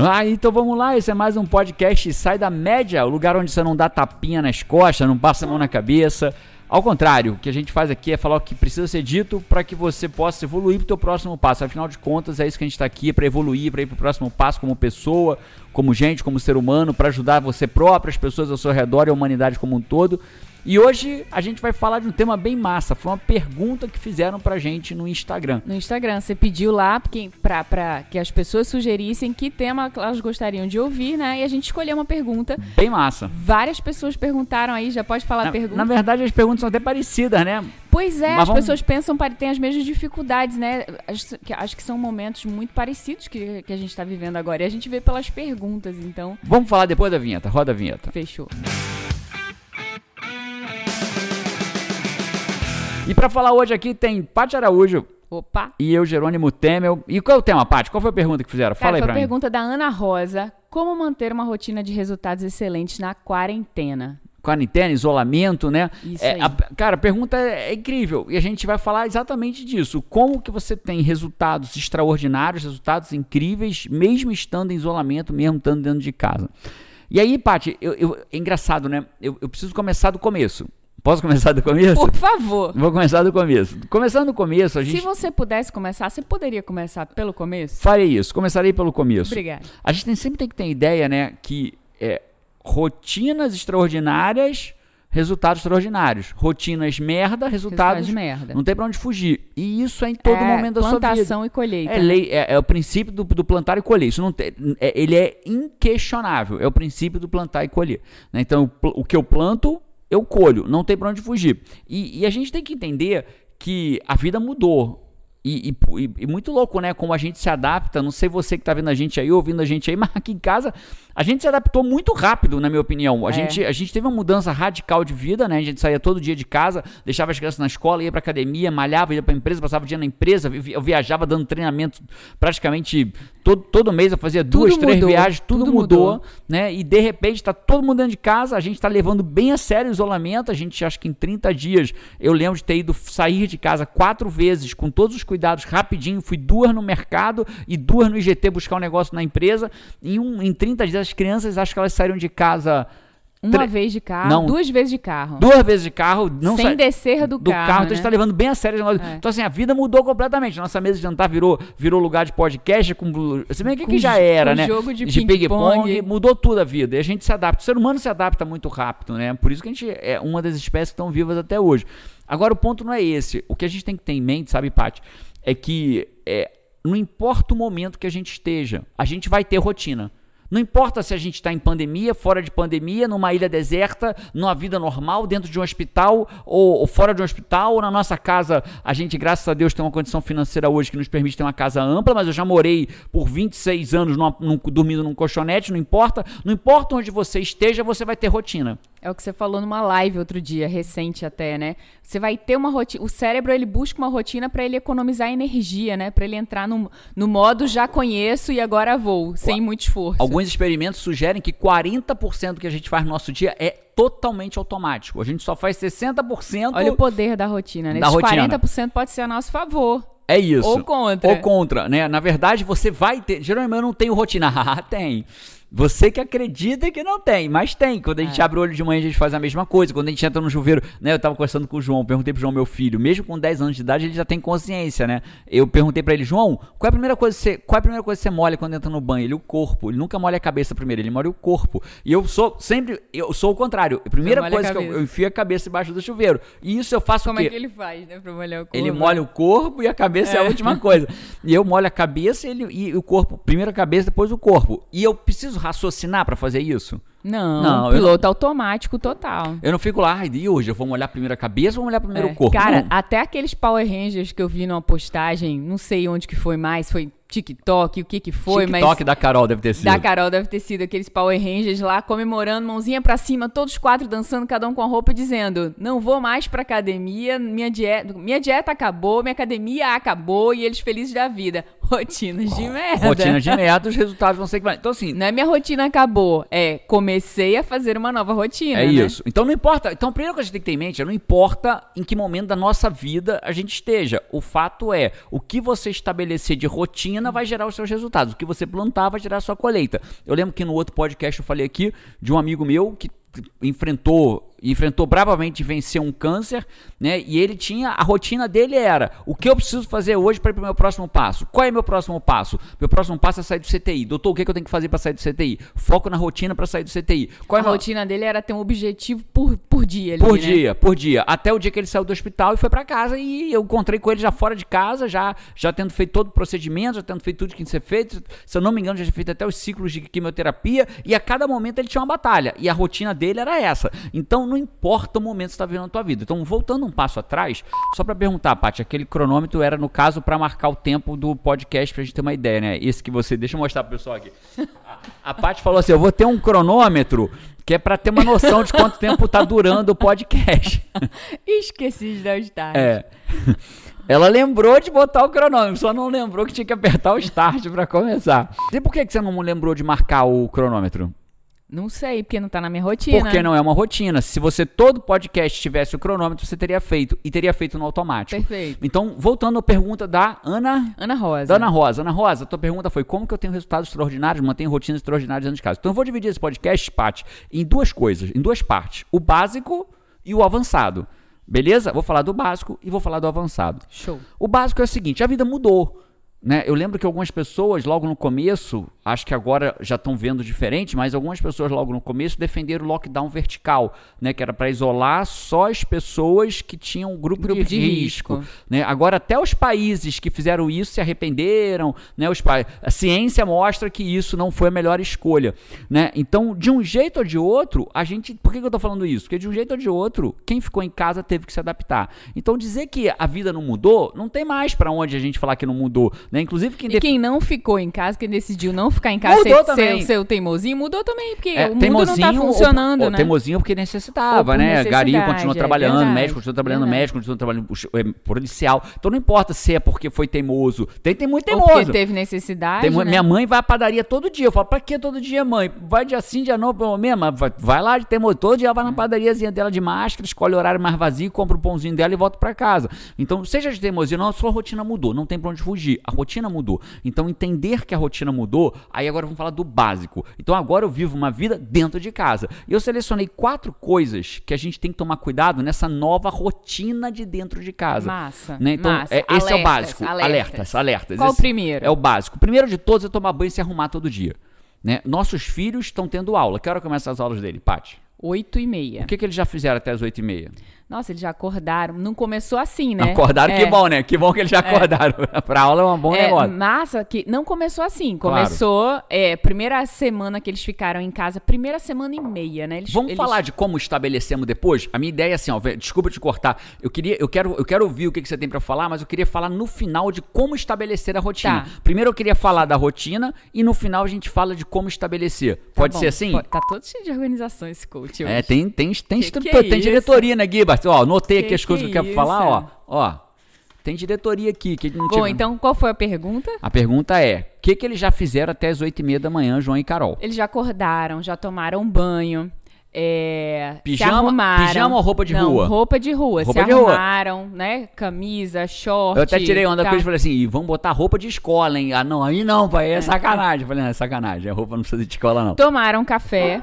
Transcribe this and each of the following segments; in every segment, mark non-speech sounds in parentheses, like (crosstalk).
Ah, então vamos lá, esse é mais um podcast Sai da Média, o lugar onde você não dá tapinha nas costas, não passa a mão na cabeça. Ao contrário, o que a gente faz aqui é falar o que precisa ser dito para que você possa evoluir para o próximo passo. Afinal de contas, é isso que a gente está aqui, para evoluir, para ir para o próximo passo como pessoa, como gente, como ser humano, para ajudar você próprio, as pessoas ao seu redor e a humanidade como um todo. E hoje a gente vai falar de um tema bem massa. Foi uma pergunta que fizeram pra gente no Instagram. No Instagram, você pediu lá pra, pra que as pessoas sugerissem que tema elas gostariam de ouvir, né? E a gente escolheu uma pergunta. Bem massa. Várias pessoas perguntaram aí, já pode falar na, a pergunta. Na verdade, as perguntas são até parecidas, né? Pois é, Mas as vamos... pessoas pensam, têm as mesmas dificuldades, né? Acho que, acho que são momentos muito parecidos que, que a gente está vivendo agora. E a gente vê pelas perguntas, então. Vamos falar depois da vinheta. Roda a vinheta. Fechou. E para falar hoje aqui tem Paty Araújo. Opa! E eu, Jerônimo Temel. E qual é o tema, Paty? Qual foi a pergunta que fizeram? Fala Cara, aí pra mim. Foi a pergunta da Ana Rosa. Como manter uma rotina de resultados excelentes na quarentena? quarentena, isolamento, né? Isso é. A, cara, a pergunta é, é, incrível e a gente vai falar exatamente disso. Como que você tem resultados extraordinários, resultados incríveis, mesmo estando em isolamento, mesmo estando dentro de casa. E aí, Paty, eu, eu, é engraçado, né? Eu, eu preciso começar do começo. Posso começar do começo? Por favor. Vou começar do começo. Começando do começo, a gente. Se você pudesse começar, você poderia começar pelo começo? Farei isso. Começarei pelo começo. Obrigada. A gente tem, sempre tem que ter ideia, né, que é, rotinas extraordinárias, resultados extraordinários. Rotinas merda, resultados. Resultados merda. Não tem pra onde fugir. E isso é em todo é, momento da sua vida. Plantação e colheita. É, lei, é, é, o princípio do, do, plantar e colher. Isso não tem, é, ele é inquestionável. É o princípio do plantar e colher. Né? Então, o, o que eu planto eu colho, não tem para onde fugir. E, e, a gente tem que entender que a vida mudou. E, e, e, muito louco, né? Como a gente se adapta. Não sei você que está vendo a gente aí, ouvindo a gente aí, (laughs) mas aqui em casa a gente se adaptou muito rápido, na minha opinião. A, é. gente, a gente teve uma mudança radical de vida, né? A gente saía todo dia de casa, deixava as crianças na escola, ia pra academia, malhava, ia pra empresa, passava o dia na empresa, eu viajava dando treinamento praticamente todo, todo mês. Eu fazia duas, tudo três mudou. viagens, tudo, tudo mudou, mudou, né? E de repente tá todo mundo dentro de casa, a gente tá levando bem a sério o isolamento. A gente acho que em 30 dias eu lembro de ter ido sair de casa quatro vezes com todos os cuidados rapidinho. Fui duas no mercado e duas no IGT buscar um negócio na empresa. Em, um, em 30 dias as crianças, acho que elas saíram de casa. Uma vez de carro, não, duas vezes de carro. Duas vezes de carro, não Sem sa... descer do, do carro. carro né? Então a gente tá levando bem a sério. É. Então, assim, a vida mudou completamente. Nossa mesa de jantar virou, virou lugar de podcast, com. Se bem que, com, que já era, né? jogo de, de ping-pong. Mudou tudo a vida. E a gente se adapta. O ser humano se adapta muito rápido, né? Por isso que a gente é uma das espécies que estão vivas até hoje. Agora, o ponto não é esse. O que a gente tem que ter em mente, sabe, Paty? É que é, não importa o momento que a gente esteja, a gente vai ter rotina. Não importa se a gente está em pandemia, fora de pandemia, numa ilha deserta, numa vida normal, dentro de um hospital, ou, ou, fora de um hospital, ou na nossa casa. A gente, graças a Deus, tem uma condição financeira hoje que nos permite ter uma casa ampla, mas eu já morei por 26 anos numa, num, dormindo num colchonete, não importa. Não importa onde você esteja, você vai ter rotina. É o que você falou numa live outro dia, recente até, né? Você vai ter uma rotina. O cérebro ele busca uma rotina para ele economizar energia, né? Para ele entrar no, no modo já conheço e agora vou, sem muito esforço. Alguns experimentos sugerem que 40% do que a gente faz no nosso dia é totalmente automático. A gente só faz 60%. Olha o poder da rotina, né? Da Esses rotina. 40% pode ser a nosso favor. É isso. Ou contra. Ou contra, né? Na verdade, você vai ter. Geralmente eu não tenho rotina. (laughs) Ah, tem. Você que acredita que não tem, mas tem. Quando a gente É. abre o olho de manhã, a gente faz a mesma coisa. Quando a gente entra no chuveiro, né? Eu tava conversando com o João, perguntei pro João, meu filho, mesmo com 10 anos de idade, ele já tem consciência, né? Eu perguntei pra ele, João, qual é a primeira coisa que você, qual é a primeira coisa que você molha quando entra no banho? Ele, o corpo. Ele nunca molha a cabeça primeiro, ele molha o corpo. E eu sou sempre, eu sou o contrário. A primeira molha a coisa que eu, eu enfio a cabeça embaixo do chuveiro. E isso eu faço Como o quê? é que ele faz, né? Pra molhar o corpo. Ele molha o corpo e a cabeça é, a É. última coisa. E eu molho a cabeça ele, e o corpo. Primeiro a cabeça, depois o corpo. E eu preciso raciocinar pra fazer isso? Não, Não, piloto automático total. Eu não fico lá, e hoje eu vou molhar primeiro a cabeça ou vou molhar primeiro É. o corpo? Cara, Não. até aqueles Power Rangers que eu vi numa postagem, não sei onde que foi mais, foi TikTok, o que que foi, TikTok mas da Carol deve ter sido. da Carol deve ter sido aqueles Power Rangers lá comemorando, mãozinha pra cima, todos quatro dançando, cada um com a roupa dizendo: "Não vou mais pra academia, minha dieta, minha dieta acabou, minha academia acabou" e eles felizes da vida. Rotinas de merda. Rotinas de merda, os resultados vão ser que vai. Então, assim, Não é minha rotina acabou, é comecei a fazer uma nova rotina. É né? isso. Então não importa. Então, a primeira coisa que a gente tem que ter em mente é não importa em que momento da nossa vida a gente esteja. O fato é, o que você estabelecer de rotina vai gerar os seus resultados. O que você plantar vai gerar a sua colheita. Eu lembro que no outro podcast eu falei aqui de um amigo meu que enfrentou enfrentou bravamente vencer um câncer, né? E ele tinha a rotina dele era o que eu preciso fazer hoje para ir para o meu próximo passo. Qual é meu próximo passo? Meu próximo passo é sair do CTI. Doutor, o que, é que eu tenho que fazer para sair do CTI? Foco na rotina para sair do CTI. Qual é A meu- rotina dele era ter um objetivo por, por dia ali, por né? dia, por dia. Até o dia que ele saiu do hospital e foi pra casa e eu encontrei com ele já fora de casa, já, já tendo feito todo o procedimento, já tendo feito tudo que tinha que ser feito. Se eu não me engano, já tinha feito até os ciclos de quimioterapia e a cada momento ele tinha uma batalha. E a rotina dele era essa. Então não importa o momento que você está vivendo na tua vida. Então, voltando um passo atrás, só pra perguntar, Paty, aquele cronômetro era, no caso, pra marcar o tempo do podcast pra gente ter uma ideia, né? Esse que você. Deixa eu mostrar pro pessoal aqui. A, a Paty falou assim: eu vou ter um cronômetro que é pra ter uma noção de quanto tempo tá durando o podcast. (laughs) Esqueci de dar o start. É. Ela lembrou de botar o cronômetro, só não lembrou que tinha que apertar o start pra começar. E por que que você não lembrou de marcar o cronômetro? Não sei, porque não tá na minha rotina. Porque não é uma rotina. Se você todo podcast tivesse o cronômetro, você teria feito. E teria feito no automático. Perfeito. Então, voltando à pergunta da Ana. Ana Rosa. Da Ana Rosa. Ana Rosa, tua pergunta foi como que eu tenho resultados extraordinários, mantenho rotinas extraordinárias dentro de casa. Então eu vou dividir esse podcast, Paty, em duas coisas, em duas partes. O básico e o avançado. Beleza? Vou falar do básico e vou falar do avançado. Show. O básico é o seguinte: a vida mudou. Né? Eu lembro que algumas pessoas, logo no começo, acho que agora já estão vendo diferente, mas algumas pessoas, logo no começo, defenderam o lockdown vertical, né? que era para isolar só as pessoas que tinham um grupo, Grupo de, de risco. risco. né? Agora, até os países que fizeram isso se arrependeram. Né? Os pa... A ciência mostra que isso não foi a melhor escolha. Né? Então, de um jeito ou de outro, a gente. Por que que eu estou falando isso? Porque de um jeito ou de outro, quem ficou em casa teve que se adaptar. Então, dizer que a vida não mudou, não tem mais para onde a gente falar que não mudou. Né? Inclusive, quem E def- quem não ficou em casa, quem decidiu não ficar em casa, Mudou ser, também. ser, ser o teimosinho, mudou também, porque É, o mundo não tá ou- funcionando, ou, né? Teimosinho porque Ou necessitava, por né? Gario continua é trabalhando, verdade, médico continua trabalhando, verdade. médico continua trabalhando é, policial. Então não importa se é porque foi teimoso. Tem, tem muito Ou teimoso. porque teve necessidade, Tem né? Minha mãe vai à padaria todo dia. Eu falo, pra que todo dia, mãe? Vai dia sim, dia não, pelo menos. Mas vai, vai lá de teimoso. Todo dia ela vai É. na padariazinha dela de máscara, escolhe o horário mais vazio, compra o pãozinho dela e volta pra casa. Então, seja de teimosia, não, a sua rotina mudou. Não tem pra onde fugir. A rotina mudou. Então, entender que a rotina mudou, aí agora vamos falar do básico. Então, agora eu vivo uma vida dentro de casa. E eu selecionei quatro coisas que a gente tem que tomar cuidado nessa nova rotina de dentro de casa. Massa, Né? Então, massa. é- esse é o Alertas, básico. alertas. Alertas, alertas. Qual o primeiro? É o básico. O primeiro de todos é tomar banho e se arrumar todo dia. Né? Nossos filhos estão tendo aula. Que hora começam as aulas dele, Paty? Oito e meia. O que, que eles já fizeram até as oito e meia? Nossa, eles já acordaram. Não começou assim, né? Acordaram, É. que bom, né? Que bom que eles já acordaram. (laughs) pra aula é um bom É, negócio. massa que não começou assim. Claro. Começou, é, primeira semana que eles ficaram em casa, primeira semana e meia, né? Eles, Vamos eles- falar de como estabelecemos depois? A minha ideia é assim, ó, desculpa te cortar. Eu queria, eu quero, eu quero ouvir o que, que você tem pra falar, mas eu queria falar no final de como estabelecer a rotina. Tá. Primeiro eu queria falar da rotina e no final a gente fala de como estabelecer. Tá Pode bom, ser assim? pode- Tá todo cheio de organização esse coach hoje. É, tem, tem, tem, Que estrutura, que é tem diretoria, né, Gibas? Ó, notei Que aqui as coisas que eu que quero falar, ó. Ó, tem diretoria aqui. Que não Bom, tinha- então qual foi a pergunta? A pergunta é, o que, que eles já fizeram até as oito e meia da manhã, João e Carol? Eles já acordaram, já tomaram banho. É, Pijama- pijama ou roupa de Não, rua? Roupa de rua. Roupa se de rua. arrumaram, né? Camisa, short. Eu até tirei onda tá. com eles e falei assim, e vamos botar roupa de escola, hein? Ah, não, aí não, pai, é sacanagem. Eu falei, não, é sacanagem, a roupa não precisa de escola, não. Tomaram café,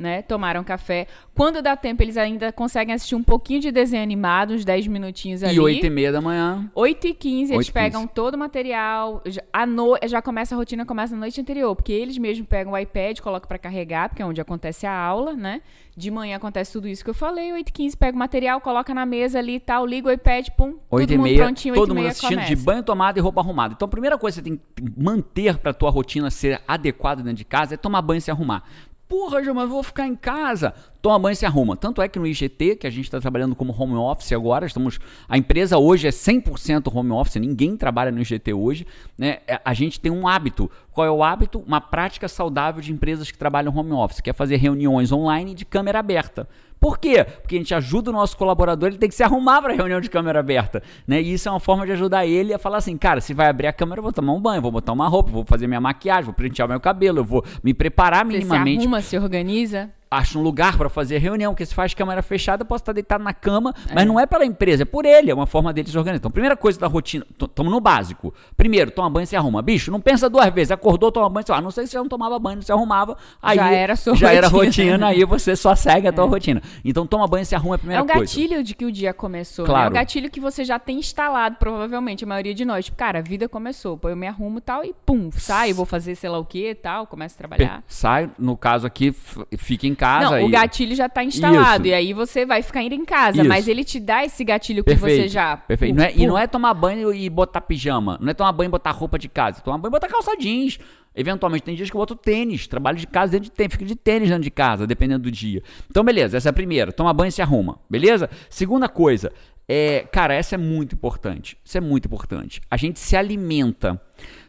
né? Tomaram café. Quando dá tempo, eles ainda conseguem assistir um pouquinho de desenho animado, uns 10 minutinhos ali. E oito e meia da manhã. 8 e 15 eles 8 e 15. pegam todo o material. Já, a no, já começa a rotina, começa na noite anterior, porque eles mesmos pegam o iPad, colocam pra carregar, porque é onde acontece a aula, né? De manhã acontece tudo isso que eu falei. 8 e 15 pega o material, coloca na mesa ali e tal, liga o iPad, pum, Oito todo e mundo meia, prontinho, todo 8 mundo assistindo começa. de banho tomado e roupa arrumada. Então a primeira coisa que você tem que manter pra tua rotina ser adequada dentro de casa é tomar banho e se arrumar. Porra, mas eu vou ficar em casa. Toma banho e se arruma. Tanto é que no IGT, que a gente está trabalhando como home office agora, estamos a empresa hoje é 100% home office, ninguém trabalha no IGT hoje, né? É, a gente tem um hábito. Qual é o hábito? Uma prática saudável de empresas que trabalham home office, que é fazer reuniões online de câmera aberta. Por quê? Porque a gente ajuda o nosso colaborador, ele tem que se arrumar para reunião de câmera aberta, né? E isso é uma forma de ajudar ele a falar assim, cara, se vai abrir a câmera, eu vou tomar um banho, vou botar uma roupa, vou fazer minha maquiagem, vou pentear meu cabelo, eu vou me preparar minimamente. Você se arruma, se organiza acha um lugar para fazer reunião, que se faz câmera fechada, eu posso estar deitado na cama, é. mas não é pela empresa, é por ele, é uma forma dele se organizar. Então, primeira coisa da rotina, estamos no básico. Primeiro, toma banho e se arruma. Bicho, não pensa duas vezes, acordou, toma banho, se ah, não sei se já não tomava banho, não se arrumava, aí já era sua já rotina. era rotina, aí você só segue a tua é. rotina. Então, toma banho e se arruma é a primeira coisa. É gatilho coisa. de que o dia começou, claro. né? É um gatilho que você já tem instalado, provavelmente, a maioria de nós. Tipo, cara, a vida começou, pô, eu me arrumo e tal, e pum, saio, vou fazer sei lá o que e tal, começo a trabalhar. Sai, no caso aqui, fica em casa. Não, e... o gatilho já está instalado. Isso. E aí você vai ficar indo em casa. Isso. Mas ele te dá esse gatilho que Perfeito. você já. Perfeito. Não é, e não é tomar banho e botar pijama. Não é tomar banho e botar roupa de casa. Tomar banho e botar calça jeans. Eventualmente tem dias que eu boto tênis, trabalho de casa dentro de tênis, fico de tênis dentro de casa, dependendo do dia. Então, beleza, essa é a primeira. Toma banho e se arruma, beleza? Segunda coisa, é, cara, essa é muito importante. Isso é muito importante. A gente se alimenta.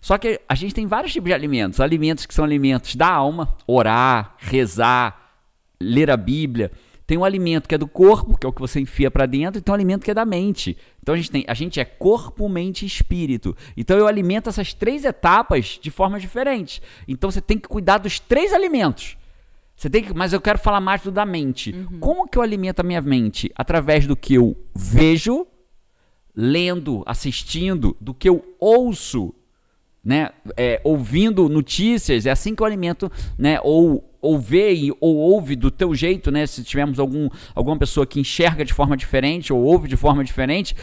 Só que a gente tem vários tipos de alimentos. Alimentos que são alimentos da alma, orar, rezar, ler a Bíblia. Tem um alimento que é do corpo, que é o que você enfia para dentro, e tem um alimento que é da mente. Então a gente, tem, a gente é corpo, mente e espírito. Então eu alimento essas três etapas de formas diferentes. Então você tem que cuidar dos três alimentos. Você tem que, mas eu quero falar mais do da mente. Uhum. Como que eu alimento a minha mente? Através do que eu vejo, lendo, assistindo, do que eu ouço, né? É, ouvindo notícias, é assim que eu alimento, né? Ou ou vê ou ouve do teu jeito, né? Se tivermos algum, alguma pessoa que enxerga de forma diferente ou ouve de forma diferente,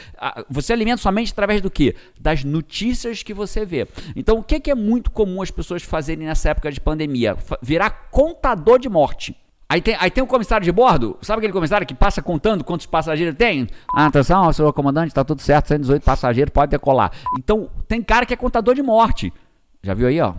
você alimenta sua mente através do quê? Das notícias que você vê. Então, o que, que é muito comum as pessoas fazerem nessa época de pandemia? Virar contador de morte. Aí tem, aí tem um comissário de bordo, sabe aquele comissário que passa contando quantos passageiros tem? Ah, atenção, senhor comandante, está tudo certo, 118 passageiros, pode decolar. Então, tem cara que é contador de morte. Já viu aí, ó?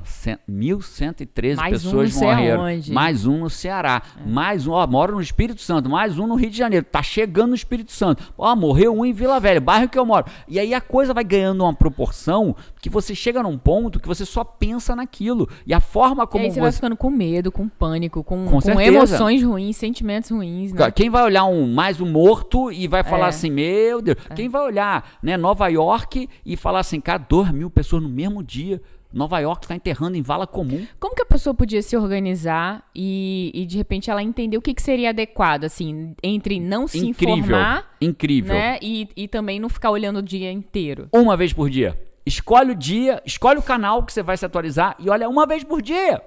1.113 mais pessoas um morreram. Onde. Mais um no Ceará. É. Mais um, ó, moro no Espírito Santo. Mais um no Rio de Janeiro. Tá chegando no Espírito Santo. Ó, morreu um em Vila Velha, bairro que eu moro. E aí a coisa vai ganhando uma proporção que você chega num ponto que você só pensa naquilo. E a forma como e aí você, você... vai ficando com medo, com pânico, com, com, com emoções ruins, sentimentos ruins, né? Quem vai olhar um mais um morto e vai falar é. assim, meu Deus. É. Quem vai olhar, né, Nova York e falar assim, cara, 2 mil pessoas no mesmo dia. Nova York está enterrando em vala comum. Como que a pessoa podia se organizar e, e de repente ela entender o que, que seria adequado, assim, entre não se incrível, informar, incrível, né, e, e também não ficar olhando o dia inteiro? Uma vez por dia. Escolhe o dia, escolhe o canal que você vai se atualizar e olha uma vez por dia.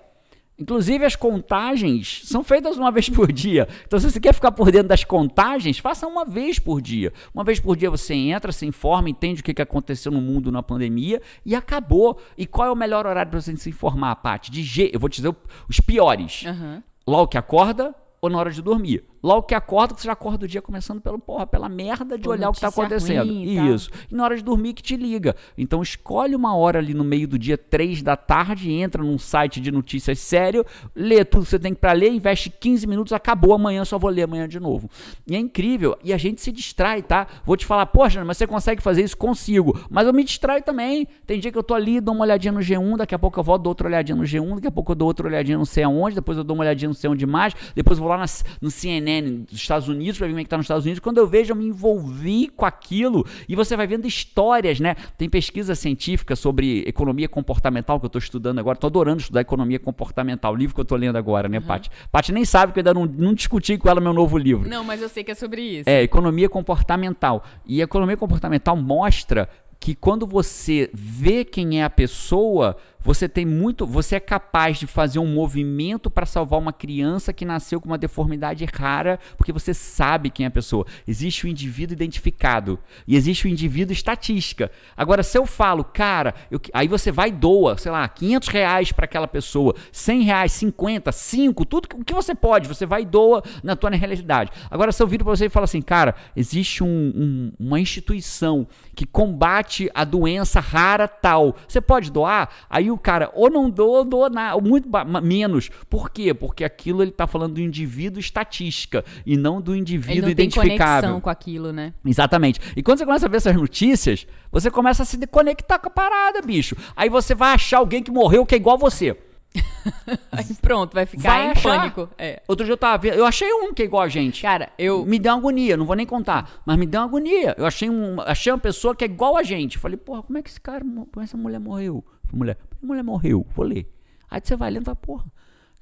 Inclusive, as contagens são feitas uma (laughs) vez por dia. Então, se você quer ficar por dentro das contagens, faça uma vez por dia. Uma vez por dia você entra, se informa, entende o que aconteceu no mundo na pandemia e acabou. E qual é o melhor horário para você se informar, Paty? De G, eu vou te dizer os piores. Uhum. Logo que acorda ou na hora de dormir. Logo que acorda, você já acorda o dia começando pelo porra, pela merda de Pô, olhar o que está acontecendo. Ruim, Isso. E na hora de dormir que te liga. Então escolhe uma hora ali no meio do dia, três da tarde, entra num site de notícias sério, lê tudo que você tem para ler, investe 15 minutos, acabou amanhã, só vou ler amanhã de novo. E é incrível. E a gente se distrai, tá? Vou te falar, poxa, mas você consegue fazer isso? Consigo. Mas eu me distraio também. Tem dia que eu tô ali, dou uma olhadinha no G1, daqui a pouco eu volto, dou outra olhadinha no G1, daqui a pouco eu dou outra olhadinha não sei aonde, depois eu dou uma olhadinha não sei onde mais, depois eu vou lá na, no CNN dos Estados Unidos para ver como é que tá nos Estados Unidos. Quando eu vejo, eu me envolvi com aquilo e você vai vendo histórias, né? Tem pesquisa científica sobre economia comportamental que eu estou estudando agora. Estou adorando estudar economia comportamental, o livro que eu estou lendo agora, né, uhum. Paty? Paty nem sabe que eu ainda não, não discuti com ela meu novo livro. Não, mas eu sei que é sobre isso. É, economia comportamental. E a economia comportamental mostra que quando você vê quem é a pessoa, você tem muito, você é capaz de fazer um movimento para salvar uma criança que nasceu com uma deformidade rara, porque você sabe quem é a pessoa. Existe o indivíduo identificado e existe o indivíduo estatística. Agora, se eu falo, cara, eu, aí você vai e doa, sei lá, 500 reais para aquela pessoa, 100 reais, 50, 5, tudo o que você pode, você vai e doa na tua realidade. Agora, se eu viro para você e falo assim, cara, existe um, um, uma instituição que combate a doença rara tal, você pode doar? Aí o cara, ou não dou, ou dou nada, ou muito menos. Por quê? Porque aquilo ele tá falando do indivíduo estatística e não do Ele indivíduo não tem identificável. conexão com aquilo, né? Exatamente. E quando você começa a ver essas notícias, você começa a se conectar com a parada, bicho. Aí você vai achar alguém que morreu que é igual você. (laughs) Aí pronto, vai ficar Vai em achar. pânico. É. Outro dia eu tava vendo, eu achei um que é igual a gente. Cara, eu. Me deu uma agonia, não vou nem contar, mas me deu uma agonia. Eu achei, um, achei uma pessoa que é igual a gente. Falei, porra, como é que esse cara, mo- como essa mulher morreu? Mulher, mulher morreu, vou ler. Aí você vai lendo e fala, porra,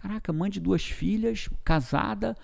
caraca, mãe de duas filhas, casada,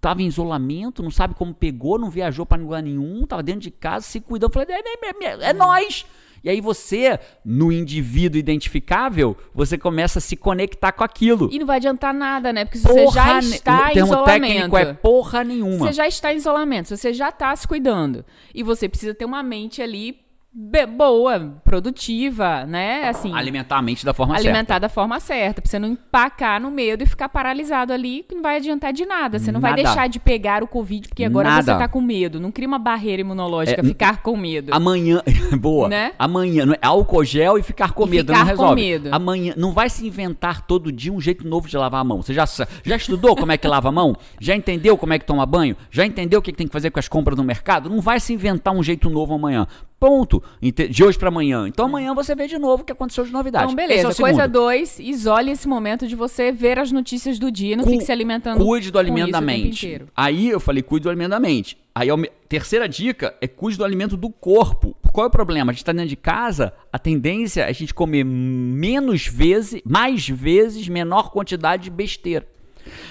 tava em isolamento, não sabe como pegou, não viajou pra lugar nenhum, tava dentro de casa, se cuidando. Falei, é, é, é, é nós. E aí você, no indivíduo identificável, você começa a se conectar com aquilo. E não vai adiantar nada, né? Porque se você já está em termo isolamento. técnico é porra nenhuma. Você já está em isolamento, você já está se cuidando. E você precisa ter uma mente ali boa, produtiva, né? Assim, Alimentar a mente da forma alimentar certa. da forma certa. Pra você não empacar no medo e ficar paralisado ali, que não vai adiantar de nada. Você não vai Nada. deixar de pegar o Covid, porque agora Nada. você tá com medo. Não cria uma barreira imunológica, É, ficar com medo. Amanhã, (laughs) boa. Né? Amanhã, não é álcool gel e ficar com E medo, ficar não com resolve. medo. Amanhã, não vai se inventar todo dia um jeito novo de lavar a mão. Você já, já estudou como é que lava a mão? Já entendeu como é que toma banho? Já entendeu o que que tem que fazer com as compras no mercado? Não vai se inventar um jeito novo amanhã. Ponto. De hoje pra amanhã. Então amanhã você vê de novo o que aconteceu de novidade. Então, beleza. é Coisa dois, isole esse momento de você ver as notícias do dia, não Cu- fique se alimentando Cuide do com alimento da mente. Aí eu falei, cuide do alimento da mente. Aí a terceira dica é cuide do alimento do corpo. Qual é o problema? A gente está dentro de casa, a tendência é a gente comer menos vezes, mais vezes, menor quantidade de besteira.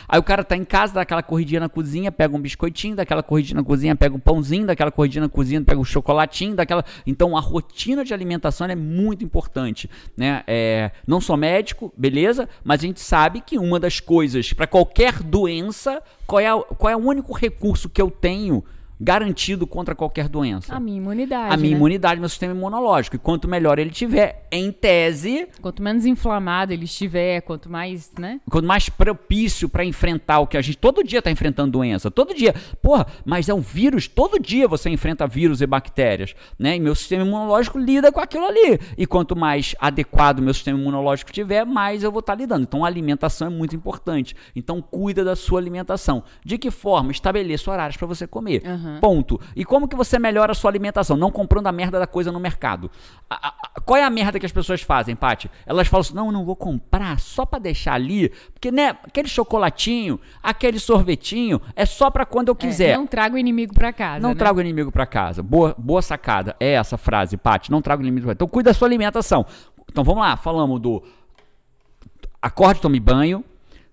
Aí o cara tá em casa, dá aquela corridinha na cozinha, pega um biscoitinho, daquela corridinha na cozinha, pega um pãozinho, daquela corridinha na cozinha, pega um chocolatinho, daquela. Então a rotina de alimentação é muito importante, né? É, não sou médico, beleza? Mas a gente sabe que uma das coisas para qualquer doença, qual é, qual é o único recurso que eu tenho garantido contra qualquer doença? A minha imunidade. a minha né? imunidade, meu sistema imunológico. E quanto melhor ele tiver, em tese, Quanto menos inflamado ele estiver, quanto mais, né? quanto mais propício para enfrentar o que a gente todo dia tá enfrentando doença, todo dia. Porra, mas é um vírus, todo dia você enfrenta vírus e bactérias, né? E meu sistema imunológico lida com aquilo ali. E quanto mais adequado meu sistema imunológico tiver, mais eu vou estar lidando. Então a alimentação é muito importante. Então cuida da sua alimentação. De que forma? Estabeleça horários para você comer. Aham. Ponto. E como que você melhora a sua alimentação? Não comprando a merda da coisa no mercado. A- a- a- qual é a merda que as pessoas fazem, Paty? Elas falam assim: não, eu não vou comprar só pra deixar ali. Porque, né, aquele chocolatinho, aquele sorvetinho, é só pra quando eu É, quiser. não traga o inimigo pra casa. Não né? trago inimigo pra casa. Boa, boa sacada. É essa frase, Paty. Não trago inimigo pra casa. Então cuida da sua alimentação. Então vamos lá, falamos do acorde, tome banho.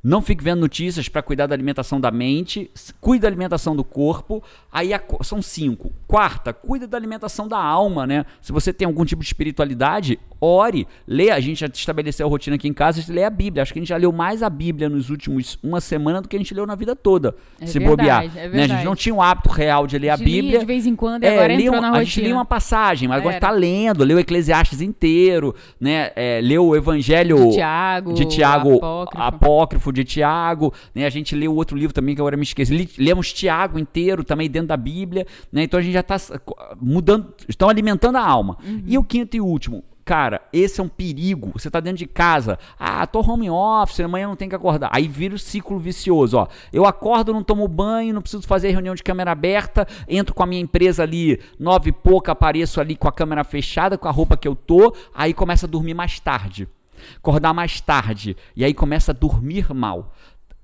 Não fique vendo notícias para cuidar da alimentação da mente. Cuida da alimentação do corpo. Aí a são cinco. Quarta, cuida da alimentação da alma, né? Se você tem algum tipo de espiritualidade, ore, lê. A gente já estabeleceu a rotina aqui em casa, a gente lê a Bíblia. Acho que a gente já leu mais a Bíblia nos últimos uma semana do que a gente leu na vida toda. É se verdade, bobear. é né? A gente verdade. não tinha um hábito real de ler a A Bíblia. de vez em quando e É, agora entrou uma- na A gente rotina. lia uma passagem, mas agora está lendo, leu o Eclesiastes inteiro, né? É, leu o Evangelho De Tiago, de Tiago, Apócrifo. apócrifo de Tiago, né? A gente leu outro livro também que agora me esqueci. Lemos Tiago inteiro também dentro da Bíblia, né? Então a gente já está mudando, estão alimentando a alma. Uhum. E o quinto e último, Cara, esse é um perigo. Você tá dentro de casa. Ah, tô home office, amanhã não tem que acordar. Aí vira o ciclo vicioso, ó. Eu acordo, não tomo banho, não preciso fazer reunião de câmera aberta, entro com a minha empresa ali, nove e pouca, apareço ali com a câmera fechada, com a roupa que eu tô, aí começa a dormir mais tarde. Acordar mais tarde. E aí começa a dormir mal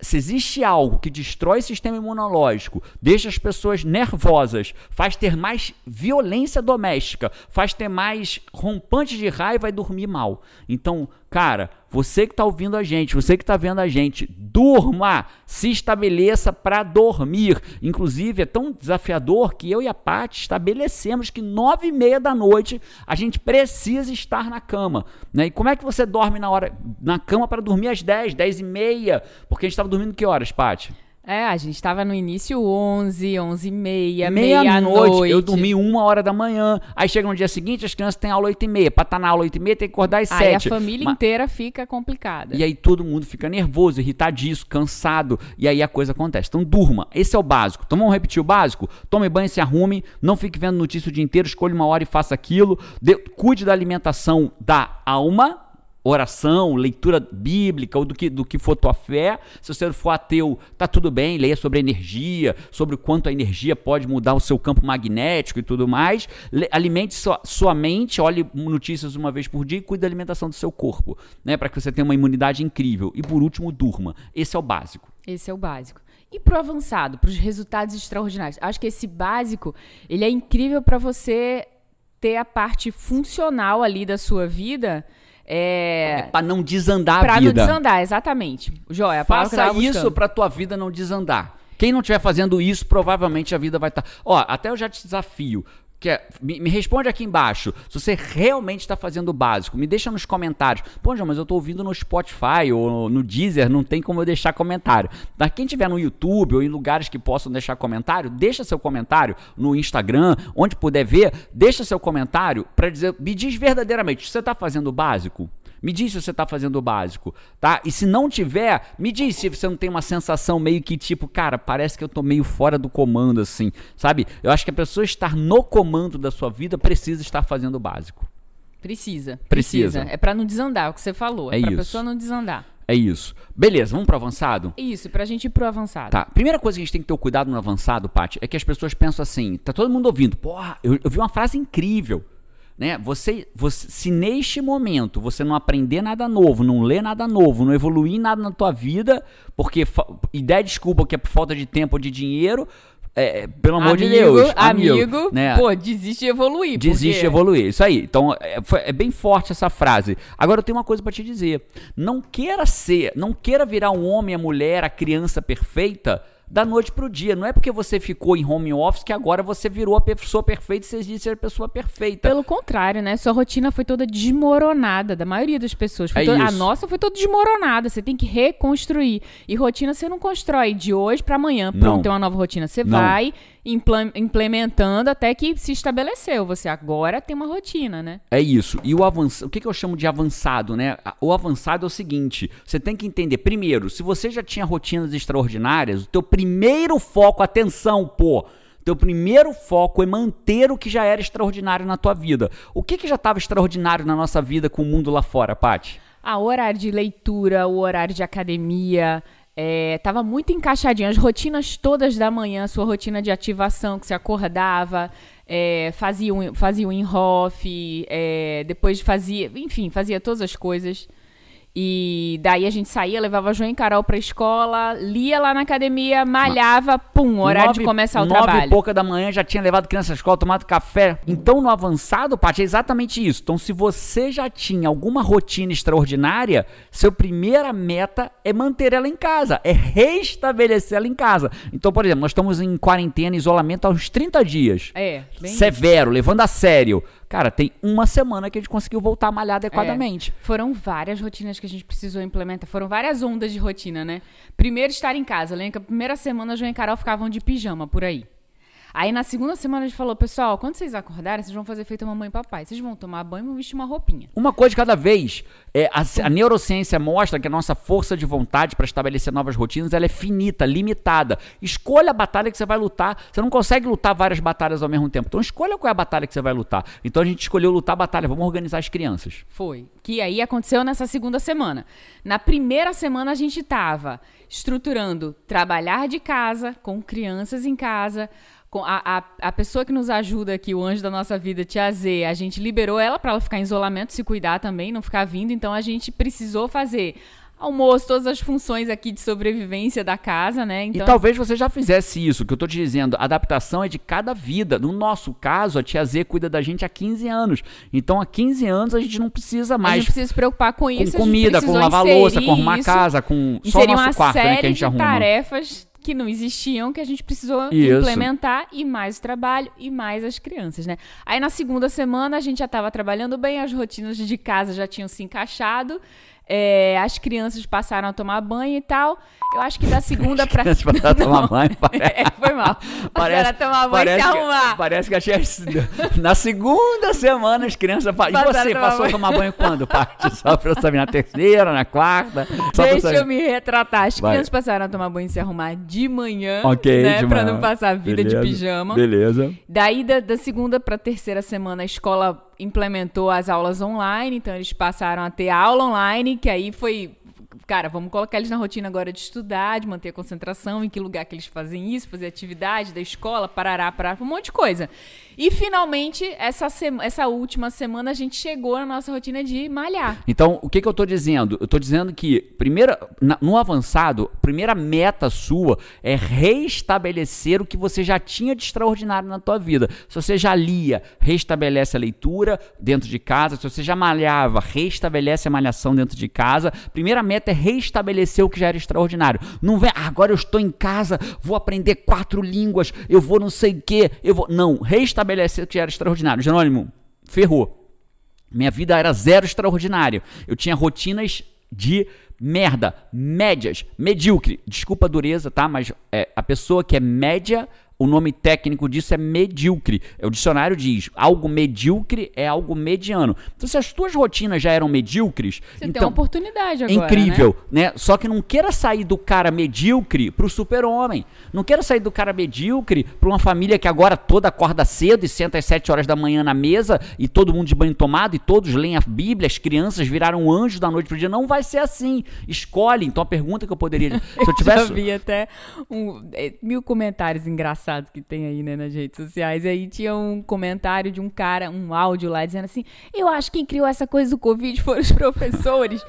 se existe algo que destrói o sistema imunológico, deixa as pessoas nervosas, faz ter mais violência doméstica, faz ter mais rompantes de raiva e dormir mal. Então, cara, você que está ouvindo a gente, você que está vendo a gente, durma, se estabeleça para dormir. Inclusive, é tão desafiador que eu e a Paty estabelecemos que nove e meia da noite a gente precisa estar na cama. Né? E como é que você dorme na hora na cama para dormir às 10, 10 e meia? Porque a gente estava dormindo que horas, Paty? É, a gente tava no início 11, 11 e meia, Meia-noite, meia-noite. eu dormi uma hora da manhã. Aí chega no dia seguinte, as crianças têm aula 8 e meia. Pra estar na aula 8 e meia, tem que acordar às Aí a 7. família Ma- inteira fica complicada. E aí todo mundo fica nervoso, irritadíssimo, cansado, e aí a coisa acontece. Então durma, esse é o básico. Então vamos repetir o básico? Tome banho, se arrume, não fique vendo notícia o dia inteiro, escolha uma hora e faça aquilo. Dê- cuide da alimentação da alma, oração, leitura bíblica ou do que, do que for tua fé. Se você for ateu, tá tudo bem, leia sobre energia, sobre o quanto a energia pode mudar o seu campo magnético e tudo mais. Alimente sua, sua mente, olhe notícias uma vez por dia e cuide da alimentação do seu corpo, né, para que você tenha uma imunidade incrível. E por último, durma. Esse é o básico. Esse é o básico. E pro avançado, para os resultados extraordinários. Acho que esse básico, ele é incrível para você ter a parte funcional ali da sua vida é, é para não desandar pra a vida. Para não desandar, exatamente. Joia, Faça isso para tua vida não desandar. Quem não estiver fazendo isso, provavelmente a vida vai estar. Tá... Ó, até eu já te desafio. Que é, me, me, responde aqui embaixo se você realmente está fazendo o básico. Me deixa nos comentários. Pô, João, mas eu estou ouvindo no Spotify ou no Deezer, não tem como eu deixar comentário. Mas quem tiver no YouTube ou em lugares que possam deixar comentário, deixa seu comentário no Instagram, onde puder ver, deixa seu comentário para dizer, me diz verdadeiramente, você está fazendo o básico? Me diz se você está fazendo o básico, tá? E se não tiver, me diz se você não tem uma sensação meio que tipo, cara, parece que eu tô meio fora do comando, assim, sabe? Eu acho que a pessoa estar no comando da sua vida precisa estar fazendo o básico. Precisa. Precisa. precisa. É para não desandar, é o que você falou. É, é pra isso. pessoa não desandar. É isso. Beleza, vamos pro avançado? Isso, pra gente ir pro avançado. Tá. Primeira coisa que a gente tem que ter cuidado no avançado, Paty, é que as pessoas pensam assim: tá todo mundo ouvindo, porra, eu, eu vi uma frase incrível né? Você, você, se neste momento você não aprender nada novo, não ler nada novo, não evoluir nada na tua vida, porque e der desculpa que é por falta de tempo ou de dinheiro, é, é pelo amor amigo, de Deus, amigo, amigo né? pô, desiste de evoluir. Desiste porque... de evoluir, isso aí. Então, é, é, bem forte essa frase. Agora eu tenho uma coisa para te dizer. Não queira ser, não queira virar um homem, a mulher, a criança perfeita da noite pro dia. Não é porque você ficou em home office que agora você virou a pessoa perfeita e você diz ser a pessoa perfeita. Pelo contrário, né? Sua rotina foi toda desmoronada, da maioria das pessoas. É toda, a nossa foi toda desmoronada. Você tem que reconstruir. E rotina você não constrói de hoje para amanhã. Pronto, não. tem uma nova rotina. Você não. vai implementando até que se estabeleceu. Você agora tem uma rotina, né? É isso. E o avançado, o que, que eu chamo de avançado, né? O avançado é o seguinte: você tem que entender, primeiro, se você já tinha rotinas extraordinárias, o teu primeiro foco, atenção, pô. Teu primeiro foco é manter o que já era extraordinário na tua vida. O que, que já estava extraordinário na nossa vida com o mundo lá fora, Paty? Ah, o horário de leitura, o horário de academia, é, muito encaixadinho. As rotinas todas da manhã, sua rotina de ativação, que você acordava, é, fazia, um, fazia um in-off, é, depois fazia, enfim, fazia todas as coisas. E daí a gente saía, levava João e Carol pra escola, lia lá na academia, malhava, pum, horário nove, de começar o nove trabalho. Nove e pouca da manhã já tinha levado criança à escola, tomado café. Então no avançado, Paty, é exatamente isso. Então se você já tinha alguma rotina extraordinária, seu primeira meta é manter ela em casa, é restabelecer ela em casa. Então, por exemplo, nós estamos em quarentena, isolamento há uns 30 dias. É, bem Severo, levando a sério. Cara, tem uma semana que a gente conseguiu voltar a malhar adequadamente. É, foram várias rotinas que a gente precisou implementar. Foram várias ondas de rotina, né? Primeiro, estar em casa. Eu lembro que a primeira semana, a João e Carol ficavam de pijama por aí. Aí na segunda semana a gente falou, pessoal, quando vocês acordarem, vocês vão fazer feito mamãe e papai. Vocês vão tomar banho e vão vestir uma roupinha. Uma coisa de cada vez. É, a, a neurociência mostra que a nossa força de vontade para estabelecer novas rotinas ela é finita, limitada. Escolha a batalha que você vai lutar. Você não consegue lutar várias batalhas ao mesmo tempo. Então escolha qual é a batalha que você vai lutar. Então a gente escolheu lutar a batalha. Vamos organizar as crianças. Foi. Que aí aconteceu nessa segunda semana. Na primeira semana a gente estava estruturando trabalhar de casa, com crianças em casa a, a, a, pessoa que nos ajuda aqui, o anjo da nossa vida, Tia Z, a gente liberou ela para ela ficar em isolamento, se cuidar também, não ficar vindo. Então a gente precisou fazer almoço, todas as funções aqui de sobrevivência da casa, né? Então... E talvez você já fizesse isso, que eu tô te dizendo, adaptação é de cada vida. No nosso caso, a tia Z cuida da gente há 15 anos. Então, há 15 anos a gente não precisa mais. A gente precisa se preocupar com isso. Com comida, com lavar louça, com arrumar casa, com só nosso quarto, né, que a gente arruma. tarefas que não existiam, que a gente precisou Isso. implementar, e mais trabalho, e mais as crianças, né? Aí na segunda semana a gente já estava trabalhando bem, as rotinas de casa já tinham se encaixado, é, as crianças passaram a tomar banho e tal. Eu acho que da segunda pra. As crianças passaram a tomar banho. (laughs) É, foi mal. A tomar banho e se arrumar. Que, parece que achei. Na segunda semana as crianças. E você passou banho. a tomar banho quando, Paty? Só pra eu saber, na terceira, na quarta? Deixa eu me retratar. As Vai. crianças passaram a tomar banho e se arrumar de manhã. Ok, né? de pra não passar a vida Beleza. de pijama. Beleza. Daí, da, da segunda pra terceira semana, a escola implementou as aulas online, então eles passaram a ter aula online, que aí foi cara, vamos colocar eles na rotina agora de estudar, de manter a concentração, em que lugar que eles fazem isso, fazer atividade da escola, parará, parar, um monte de coisa. E finalmente, essa, essa última semana, a gente chegou na nossa rotina de malhar. Então, o que, que eu estou dizendo? Eu estou dizendo que, primeira, no avançado, primeira meta sua é restabelecer o que você já tinha de extraordinário na tua vida. Se você já lia, restabelece a leitura dentro de casa. Se você já malhava, restabelece a malhação dentro de casa. Primeira meta é restabelecer o que já era extraordinário. Não vem, ah, agora eu estou em casa, vou aprender quatro línguas, eu vou não sei o quê, eu vou. Não, restabelecer estabelecer que era extraordinário. Jerônimo, ferrou. Minha vida era zero extraordinário. Eu tinha rotinas de merda, médias, medíocre. Desculpa a dureza, tá? Mas é, a pessoa que é média o nome técnico disso é medíocre. O dicionário diz: algo medíocre é algo mediano. Então, se as tuas rotinas já eram medíocres. Você então, tem uma oportunidade agora. Incrível, né? né? Só que não queira sair do cara medíocre pro super-homem. Não queira sair do cara medíocre pra uma família que agora toda acorda cedo e senta às 7 horas da manhã na mesa e todo mundo de banho tomado e todos leem a Bíblia, as crianças viraram anjos da noite pro dia. Não vai ser assim. Escolhe. Então, a pergunta que eu poderia. Se eu tivesse. (laughs) eu já vi até um, é, mil comentários engraçados engraçados que tem aí, né, nas redes sociais. E aí tinha um comentário de um cara, um áudio lá, dizendo assim: Eu acho que quem criou essa coisa do Covid foram os (laughs) professores.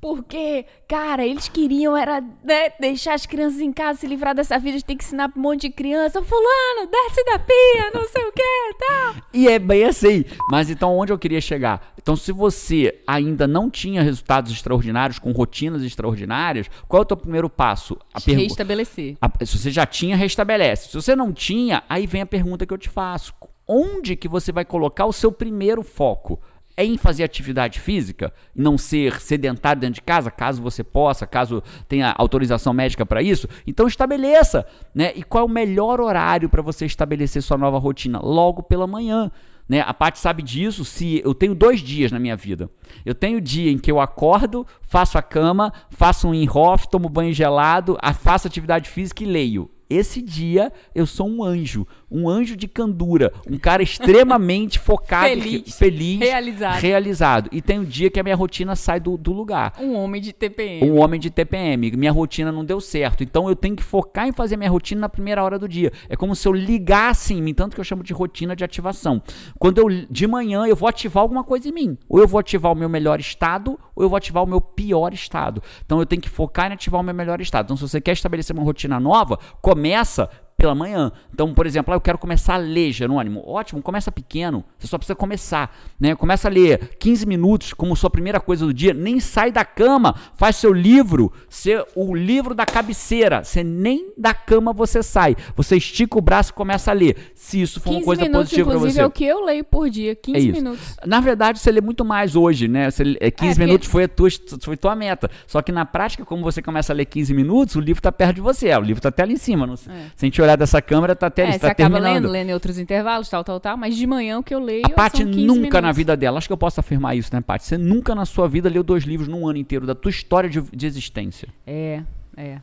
Porque, cara, eles queriam era né, deixar as crianças em casa, se livrar dessa vida, de ter que ensinar um monte de criança. Fulano, desce da pia, não sei o que, tal. E é bem assim. Mas então, onde eu queria chegar? Então, se você ainda não tinha resultados extraordinários, com rotinas extraordinárias, qual é o teu primeiro passo? A pergu... Restabelecer. A... Se você já tinha, restabelece. Se você não tinha, aí vem a pergunta que eu te faço. Onde que você vai colocar o seu primeiro foco? é em fazer atividade física não ser sedentário dentro de casa, caso você possa, caso tenha autorização médica para isso, então estabeleça, né? E qual é o melhor horário para você estabelecer sua nova rotina? Logo pela manhã. Né? A parte sabe disso se eu tenho dois dias na minha vida. Eu tenho o dia em que eu acordo, faço a cama, faço um in-off, tomo banho gelado, faço atividade física e leio. Esse dia eu sou um anjo, um anjo de candura, um cara extremamente (laughs) focado, feliz, feliz realizado. realizado. E tem um dia que a minha rotina sai do, do lugar. Um homem de TPM. Um homem de TPM. Minha rotina não deu certo. Então eu tenho que focar em fazer minha rotina na primeira hora do dia. É como se eu ligasse em mim, tanto que eu chamo de rotina de ativação. Quando eu de manhã eu vou ativar alguma coisa em mim. Ou eu vou ativar o meu melhor estado, ou eu vou ativar o meu pior estado. Então eu tenho que focar em ativar o meu melhor estado. Então se você quer estabelecer uma rotina nova, começa pela manhã. Então, por exemplo, ah, eu quero começar a ler, Jerônimo. Ótimo, começa pequeno. Você só precisa começar. Né? Começa a ler 15 minutos como sua primeira coisa do dia. Nem sai da cama. Faz seu livro ser o livro da cabeceira. Você nem da cama você sai. Você estica o braço e começa a ler. Se isso for uma coisa minutos, positiva para você. é o que eu leio por dia. 15 é minutos. Na verdade, você lê muito mais hoje, né? Você, 15 é, minutos foi a tua, foi tua meta. Só que na prática, como você começa a ler 15 minutos, o livro está perto de você. O livro está até ali em cima. Não, é. Se a gente olhar dessa câmera, tá até é, está terminando. acaba lendo, lendo em outros intervalos, tal, tal, tal, mas de manhã o que eu leio A Paty nunca minutos. na vida dela, acho que eu posso afirmar isso, né, Paty? Você nunca na sua vida leu dois livros num ano inteiro da tua história de, de existência. É, é.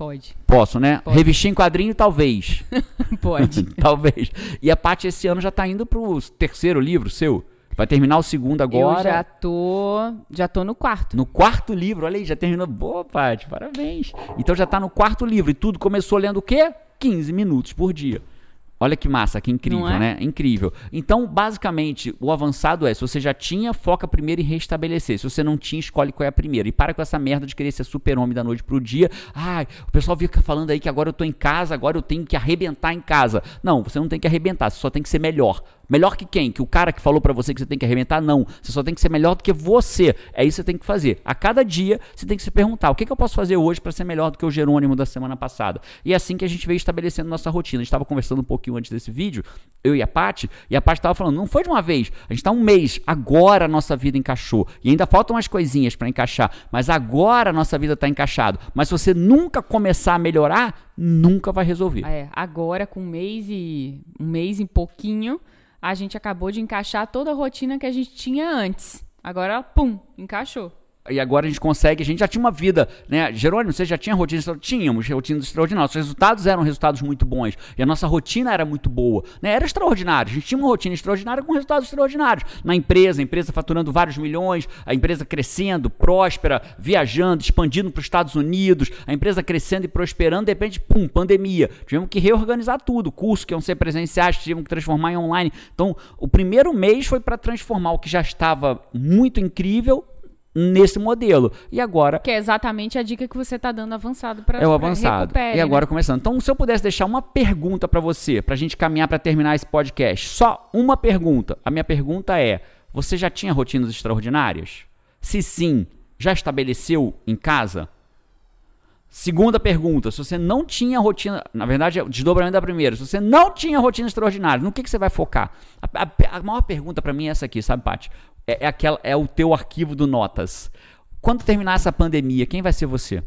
Pode. Posso, né? Pode. Revistinha em quadrinho, talvez. (laughs) Pode. (laughs) talvez. E a Paty esse ano já tá indo pro terceiro livro seu. Vai terminar o segundo agora. Eu já tô, já tô no quarto. No quarto livro, olha aí, já terminou. Boa, Paty, parabéns. Então já tá no quarto livro e tudo começou lendo o quê? 15 minutos por dia. Olha que massa, que incrível, é? né? Incrível. Então, basicamente, o avançado é: se você já tinha, foca primeiro em restabelecer. Se você não tinha, escolhe qual é a primeira. E para com essa merda de querer ser super-homem da noite pro dia. Ai, o pessoal fica falando aí que agora eu tô em casa, agora eu tenho que arrebentar em casa. Não, você não tem que arrebentar, você só tem que ser melhor. Melhor que quem? Que o cara que falou para você que você tem que arrebentar? Não. Você só tem que ser melhor do que você. É isso que você tem que fazer. A cada dia você tem que se perguntar: o que, que eu posso fazer hoje para ser melhor do que o Jerônimo da semana passada? E é assim que a gente veio estabelecendo nossa rotina. A gente estava conversando um pouquinho antes desse vídeo, eu e a Paty, e a Paty estava falando: não foi de uma vez. A gente está um mês. Agora a nossa vida encaixou. E ainda faltam umas coisinhas para encaixar. Mas agora a nossa vida está encaixada. Mas se você nunca começar a melhorar, nunca vai resolver. É, agora com um mês e um mês e pouquinho a gente acabou de encaixar toda a rotina que a gente tinha antes. Agora, pum, encaixou. E agora a gente consegue, a gente já tinha uma vida, né? Jerônimo, você já tinha rotina? Tínhamos rotinas extraordinárias. Os resultados eram resultados muito bons. E a nossa rotina era muito boa. Né? Era extraordinário. A gente tinha uma rotina extraordinária com resultados extraordinários. Na empresa, a empresa faturando vários milhões, a empresa crescendo, próspera, viajando, expandindo para os Estados Unidos, a empresa crescendo e prosperando, de repente, pum, pandemia. Tivemos que reorganizar tudo. Curso que iam ser presenciais, tivemos que transformar em online. Então, o primeiro mês foi para transformar o que já estava muito incrível nesse modelo. E agora. Que é exatamente a dica que você está dando avançado para É o avançado. e né? agora né? começando. Então, se eu pudesse deixar uma pergunta para você, para a gente caminhar para terminar esse podcast, só uma pergunta. A minha pergunta é: você já tinha rotinas extraordinárias? Se sim, já estabeleceu em casa? Segunda pergunta, se você não tinha rotina, na verdade é o desdobramento da primeira, se você não tinha rotina extraordinária, no que, que você vai focar? A, a, a maior pergunta para mim é essa aqui, sabe, Paty? É, é, aquela, é o teu arquivo do Notas. Quando terminar essa pandemia, quem vai ser você?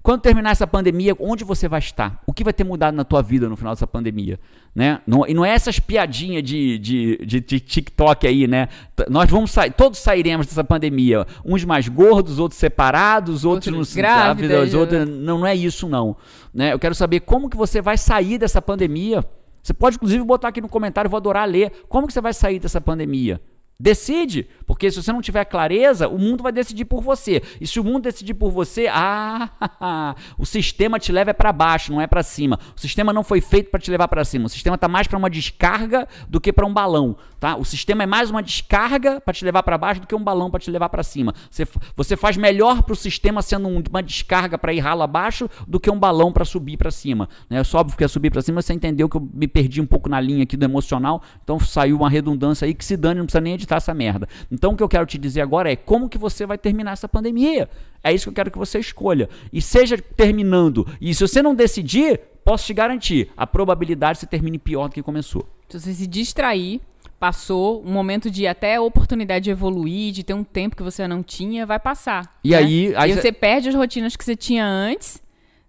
Quando terminar essa pandemia, onde você vai estar? O que vai ter mudado na tua vida no final dessa pandemia? Né? Não, e não é essas piadinhas de, de, de, de TikTok aí, né? Nós vamos sair, todos sairemos dessa pandemia. Uns mais gordos, outros separados, outros, outros grávidas, outros, não, não é isso não. Né? Eu quero saber como que você vai sair dessa pandemia. Você pode inclusive botar aqui no comentário, eu vou adorar ler. Como que você vai sair dessa pandemia? Decide, porque se você não tiver clareza, o mundo vai decidir por você. E se o mundo decidir por você, (laughs) ah, o sistema te leva para baixo, não é para cima. O sistema não foi feito para te levar para cima. O sistema está mais para uma descarga do que para um balão, tá? O sistema é mais uma descarga para te levar para baixo do que um balão para te levar para cima. Você, você faz melhor para o sistema sendo uma descarga para ir ralo abaixo do que um balão para subir para cima. Né? É só óbvio que é subir para cima, você entendeu que eu me perdi um pouco na linha aqui do emocional, então saiu uma redundância aí que se dane, não precisa nem editar essa merda. Então o que eu quero te dizer agora é como que você vai terminar essa pandemia. É isso que eu quero que você escolha. E seja terminando. E se você não decidir, posso te garantir, a probabilidade de você termine pior do que começou. Se você se distrair, passou, um momento de até oportunidade de evoluir, de ter um tempo que você não tinha, vai passar. E né? aí, aí e você perde as rotinas que você tinha antes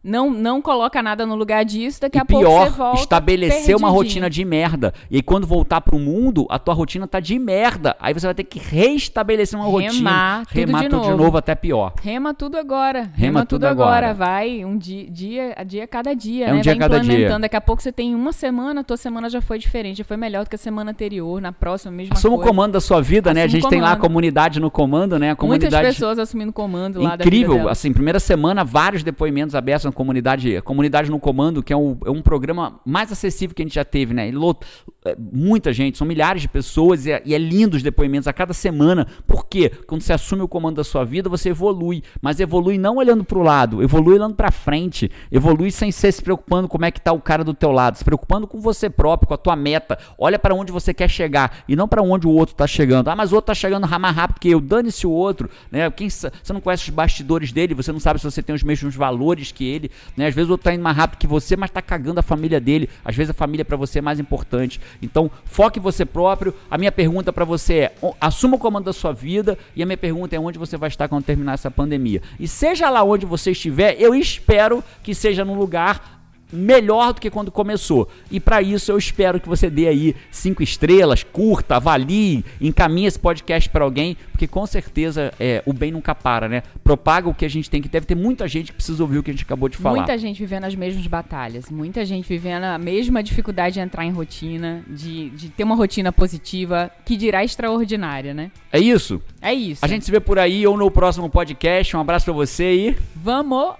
não, não coloca nada no lugar disso, daqui e a pior, pouco você volta. estabelecer uma rotina de merda. E aí, quando voltar pro mundo, a tua rotina tá de merda. Aí você vai ter que reestabelecer uma remar rotina. Tudo remar de tudo novo. de novo até pior. Rema tudo agora. Rema, Rema tudo, tudo agora. agora. Vai um dia, dia a dia cada dia, é né? Um dia vai cada implementando. Dia. Daqui a pouco você tem uma semana, a tua semana já foi diferente, já foi melhor do que a semana anterior, na próxima, mesma Assuma coisa. o comando da sua vida, né? A gente tem lá a comunidade no comando, né? A comunidade... Muitas pessoas assumindo comando lá Incrível, assim, primeira semana, vários depoimentos abertos comunidade Comunidade no Comando, que é um, é um programa mais acessível que a gente já teve, né? Lot, é, muita gente, são milhares de pessoas e é, e é lindo os depoimentos a cada semana. Por quê? Quando você assume o comando da sua vida, você evolui. Mas evolui não olhando para o lado, evolui olhando para frente. Evolui sem ser se preocupando como é que tá o cara do teu lado, se preocupando com você próprio, com a tua meta. Olha para onde você quer chegar e não para onde o outro está chegando. Ah, mas o outro está chegando mais rápido que eu. Dane-se o outro, né? Quem, você não conhece os bastidores dele, você não sabe se você tem os mesmos valores que ele, né? Às vezes o outro está indo mais rápido que você, mas está cagando a família dele. Às vezes a família para você é mais importante. Então, foque em você próprio. A minha pergunta para você é: assuma o comando da sua vida. E a minha pergunta é: onde você vai estar quando terminar essa pandemia? E seja lá onde você estiver, eu espero que seja num lugar melhor do que quando começou. E para isso eu espero que você dê aí cinco estrelas, curta, avalie, encaminhe esse podcast para alguém, porque com certeza é, o bem nunca para, né? Propaga o que a gente tem que deve ter muita gente que precisa ouvir o que a gente acabou de falar. Muita gente vivendo as mesmas batalhas, muita gente vivendo a mesma dificuldade de entrar em rotina, de, de ter uma rotina positiva, que dirá extraordinária, né? É isso? É isso. A gente se vê por aí ou no próximo podcast. Um abraço para você e vamos.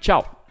Tchau.